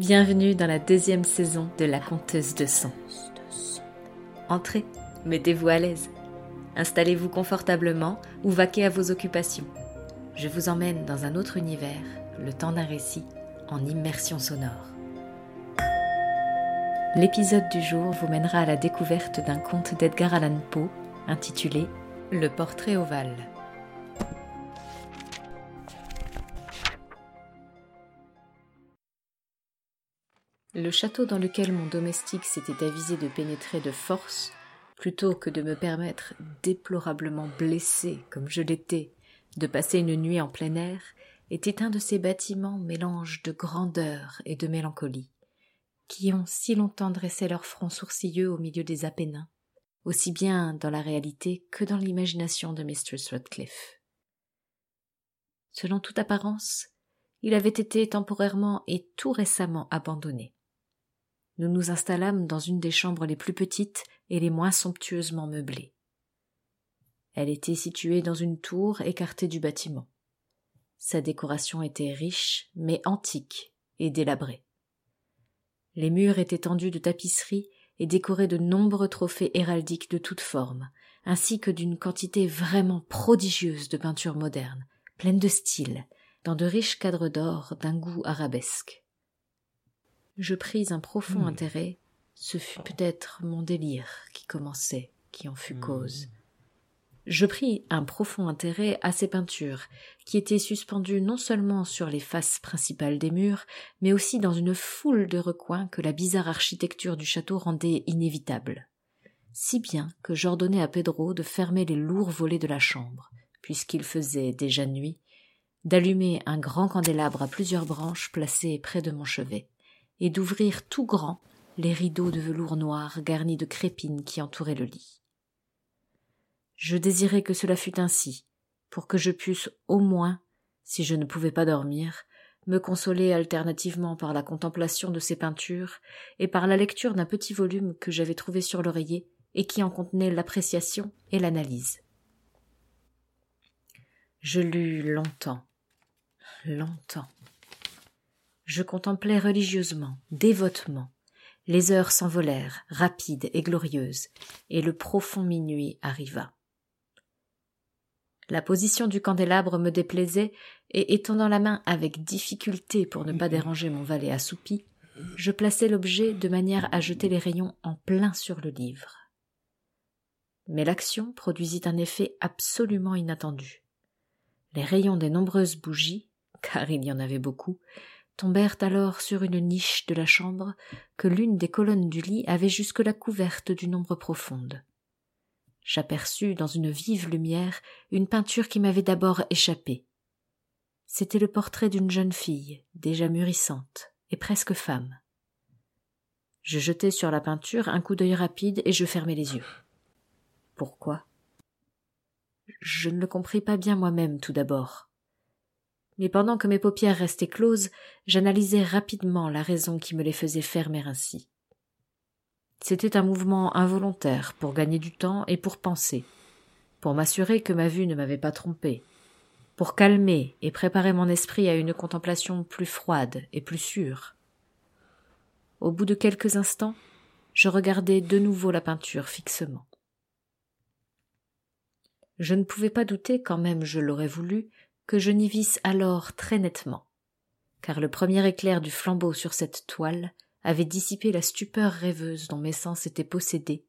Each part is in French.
Bienvenue dans la deuxième saison de La Conteuse de Sang. Entrez, mettez-vous à l'aise. Installez-vous confortablement ou vaquez à vos occupations. Je vous emmène dans un autre univers, le temps d'un récit, en immersion sonore. L'épisode du jour vous mènera à la découverte d'un conte d'Edgar Allan Poe intitulé Le portrait ovale. Le château dans lequel mon domestique s'était avisé de pénétrer de force, plutôt que de me permettre, déplorablement blessé comme je l'étais, de passer une nuit en plein air, était un de ces bâtiments mélange de grandeur et de mélancolie, qui ont si longtemps dressé leur front sourcilleux au milieu des Apennins, aussi bien dans la réalité que dans l'imagination de Mistress Radcliffe. Selon toute apparence, il avait été temporairement et tout récemment abandonné nous nous installâmes dans une des chambres les plus petites et les moins somptueusement meublées. Elle était située dans une tour écartée du bâtiment. Sa décoration était riche, mais antique et délabrée. Les murs étaient tendus de tapisseries et décorés de nombreux trophées héraldiques de toutes formes, ainsi que d'une quantité vraiment prodigieuse de peintures modernes, pleines de style, dans de riches cadres d'or d'un goût arabesque je pris un profond hmm. intérêt. Ce fut peut-être mon délire qui commençait, qui en fut hmm. cause. Je pris un profond intérêt à ces peintures, qui étaient suspendues non seulement sur les faces principales des murs, mais aussi dans une foule de recoins que la bizarre architecture du château rendait inévitable. Si bien que j'ordonnai à Pedro de fermer les lourds volets de la chambre, puisqu'il faisait déjà nuit, d'allumer un grand candélabre à plusieurs branches placé près de mon chevet, et d'ouvrir tout grand les rideaux de velours noir garnis de crépines qui entouraient le lit. Je désirais que cela fût ainsi, pour que je pusse au moins, si je ne pouvais pas dormir, me consoler alternativement par la contemplation de ces peintures et par la lecture d'un petit volume que j'avais trouvé sur l'oreiller et qui en contenait l'appréciation et l'analyse. Je lus longtemps, longtemps, je contemplais religieusement, dévotement. Les heures s'envolèrent, rapides et glorieuses, et le profond minuit arriva. La position du candélabre me déplaisait, et étendant la main avec difficulté pour ne pas déranger mon valet assoupi, je plaçai l'objet de manière à jeter les rayons en plein sur le livre. Mais l'action produisit un effet absolument inattendu. Les rayons des nombreuses bougies, car il y en avait beaucoup, tombèrent alors sur une niche de la chambre que l'une des colonnes du lit avait jusque-là couverte d'une ombre profonde. J'aperçus dans une vive lumière une peinture qui m'avait d'abord échappé. C'était le portrait d'une jeune fille, déjà mûrissante et presque femme. Je jetai sur la peinture un coup d'œil rapide et je fermai les yeux. Pourquoi? Je ne le compris pas bien moi-même tout d'abord mais pendant que mes paupières restaient closes, j'analysais rapidement la raison qui me les faisait fermer ainsi. C'était un mouvement involontaire pour gagner du temps et pour penser, pour m'assurer que ma vue ne m'avait pas trompé, pour calmer et préparer mon esprit à une contemplation plus froide et plus sûre. Au bout de quelques instants, je regardai de nouveau la peinture fixement. Je ne pouvais pas douter, quand même je l'aurais voulu, que je n'y visse alors très nettement, car le premier éclair du flambeau sur cette toile avait dissipé la stupeur rêveuse dont mes sens étaient possédés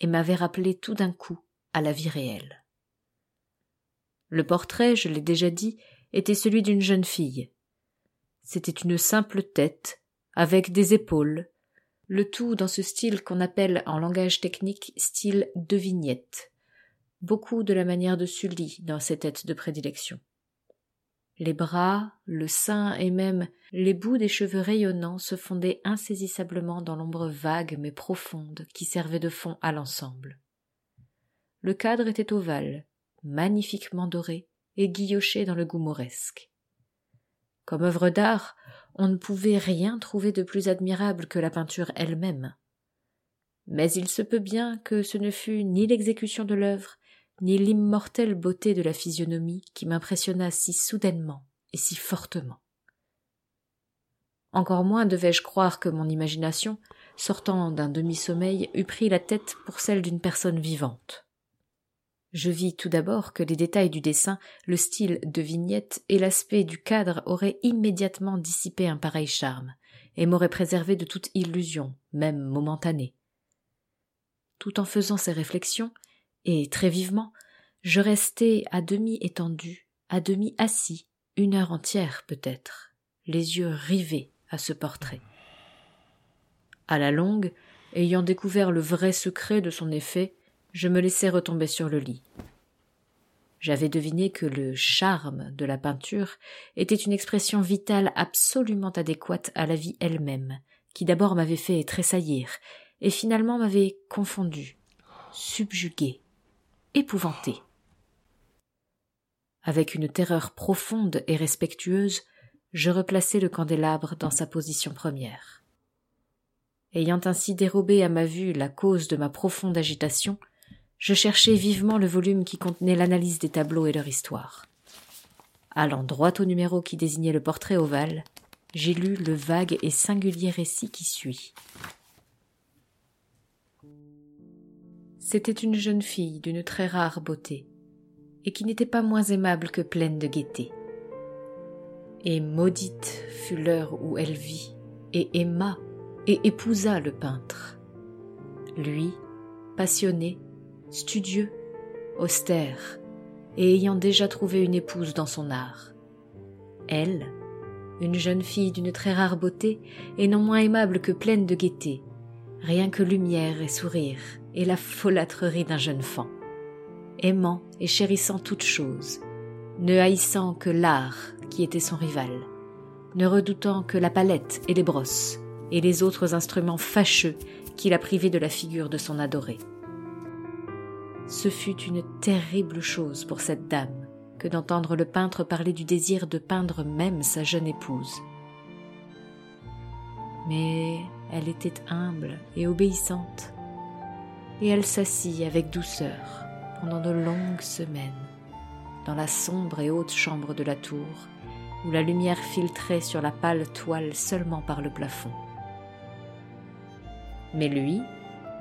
et m'avait rappelé tout d'un coup à la vie réelle. Le portrait, je l'ai déjà dit, était celui d'une jeune fille. C'était une simple tête, avec des épaules, le tout dans ce style qu'on appelle en langage technique style de vignette, beaucoup de la manière de Sully dans ses têtes de prédilection. Les bras, le sein et même les bouts des cheveux rayonnants se fondaient insaisissablement dans l'ombre vague mais profonde qui servait de fond à l'ensemble. Le cadre était ovale, magnifiquement doré et guilloché dans le goût mauresque. Comme œuvre d'art, on ne pouvait rien trouver de plus admirable que la peinture elle-même. Mais il se peut bien que ce ne fût ni l'exécution de l'œuvre, ni l'immortelle beauté de la physionomie qui m'impressionna si soudainement et si fortement. Encore moins devais-je croire que mon imagination, sortant d'un demi-sommeil, eût pris la tête pour celle d'une personne vivante. Je vis tout d'abord que les détails du dessin, le style de vignette et l'aspect du cadre auraient immédiatement dissipé un pareil charme, et m'auraient préservé de toute illusion, même momentanée. Tout en faisant ces réflexions, et très vivement, je restai à demi étendu, à demi assis, une heure entière peut-être, les yeux rivés à ce portrait. À la longue, ayant découvert le vrai secret de son effet, je me laissai retomber sur le lit. J'avais deviné que le charme de la peinture était une expression vitale absolument adéquate à la vie elle-même, qui d'abord m'avait fait tressaillir, et finalement m'avait confondu, subjugué, épouvanté. Avec une terreur profonde et respectueuse, je replaçai le candélabre dans sa position première. Ayant ainsi dérobé à ma vue la cause de ma profonde agitation, je cherchai vivement le volume qui contenait l'analyse des tableaux et leur histoire. Allant droit au numéro qui désignait le portrait ovale, j'ai lu le vague et singulier récit qui suit. C'était une jeune fille d'une très rare beauté, et qui n'était pas moins aimable que pleine de gaieté et maudite fut l'heure où elle vit, et aima, et épousa le peintre. Lui, passionné, studieux, austère, et ayant déjà trouvé une épouse dans son art. Elle, une jeune fille d'une très rare beauté, et non moins aimable que pleine de gaieté, rien que lumière et sourire, et la folâtrerie d'un jeune fan, aimant et chérissant toutes choses, ne haïssant que l'art qui était son rival, ne redoutant que la palette et les brosses, et les autres instruments fâcheux qui la privaient de la figure de son adoré. Ce fut une terrible chose pour cette dame que d'entendre le peintre parler du désir de peindre même sa jeune épouse. Mais elle était humble et obéissante, et elle s'assit avec douceur pendant de longues semaines dans la sombre et haute chambre de la tour, où la lumière filtrait sur la pâle toile seulement par le plafond. Mais lui,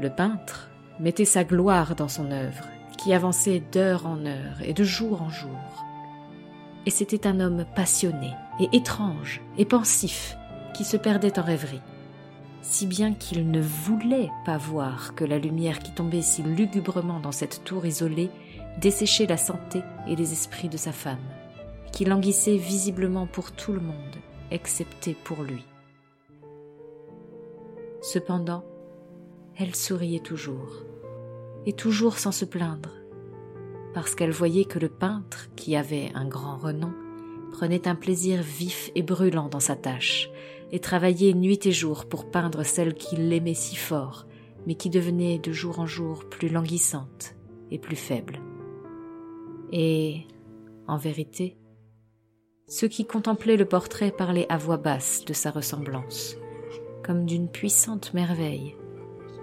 le peintre, mettait sa gloire dans son œuvre, qui avançait d'heure en heure et de jour en jour. Et c'était un homme passionné et étrange et pensif qui se perdait en rêverie, si bien qu'il ne voulait pas voir que la lumière qui tombait si lugubrement dans cette tour isolée desséchait la santé et les esprits de sa femme qui languissait visiblement pour tout le monde, excepté pour lui. Cependant, elle souriait toujours, et toujours sans se plaindre, parce qu'elle voyait que le peintre, qui avait un grand renom, prenait un plaisir vif et brûlant dans sa tâche, et travaillait nuit et jour pour peindre celle qu'il aimait si fort, mais qui devenait de jour en jour plus languissante et plus faible. Et, en vérité, ceux qui contemplaient le portrait parlaient à voix basse de sa ressemblance, comme d'une puissante merveille,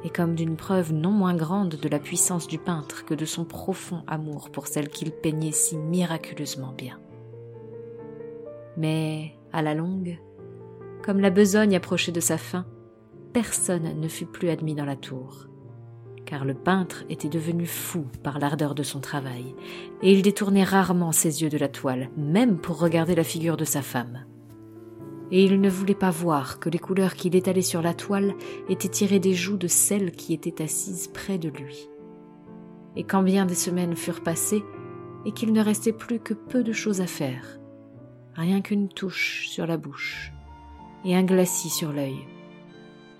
et comme d'une preuve non moins grande de la puissance du peintre que de son profond amour pour celle qu'il peignait si miraculeusement bien. Mais, à la longue, comme la besogne approchait de sa fin, personne ne fut plus admis dans la tour, car le peintre était devenu fou par l'ardeur de son travail, et il détournait rarement ses yeux de la toile, même pour regarder la figure de sa femme. Et il ne voulait pas voir que les couleurs qu'il étalait sur la toile étaient tirées des joues de celle qui était assise près de lui. Et quand bien des semaines furent passées, et qu'il ne restait plus que peu de choses à faire, rien qu'une touche sur la bouche, et un glacis sur l'œil,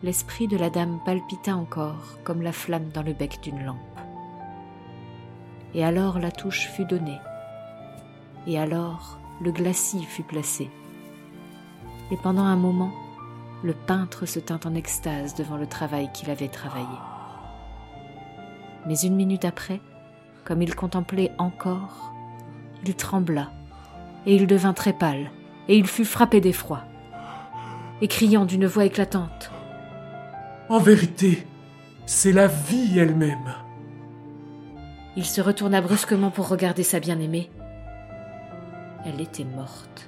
l'esprit de la dame palpita encore comme la flamme dans le bec d'une lampe. Et alors la touche fut donnée, et alors le glacis fut placé. Et pendant un moment, le peintre se tint en extase devant le travail qu'il avait travaillé. Mais une minute après, comme il contemplait encore, il trembla, et il devint très pâle, et il fut frappé d'effroi. Et criant d'une voix éclatante en vérité, c'est la vie elle-même. Il se retourna brusquement pour regarder sa bien-aimée. Elle était morte.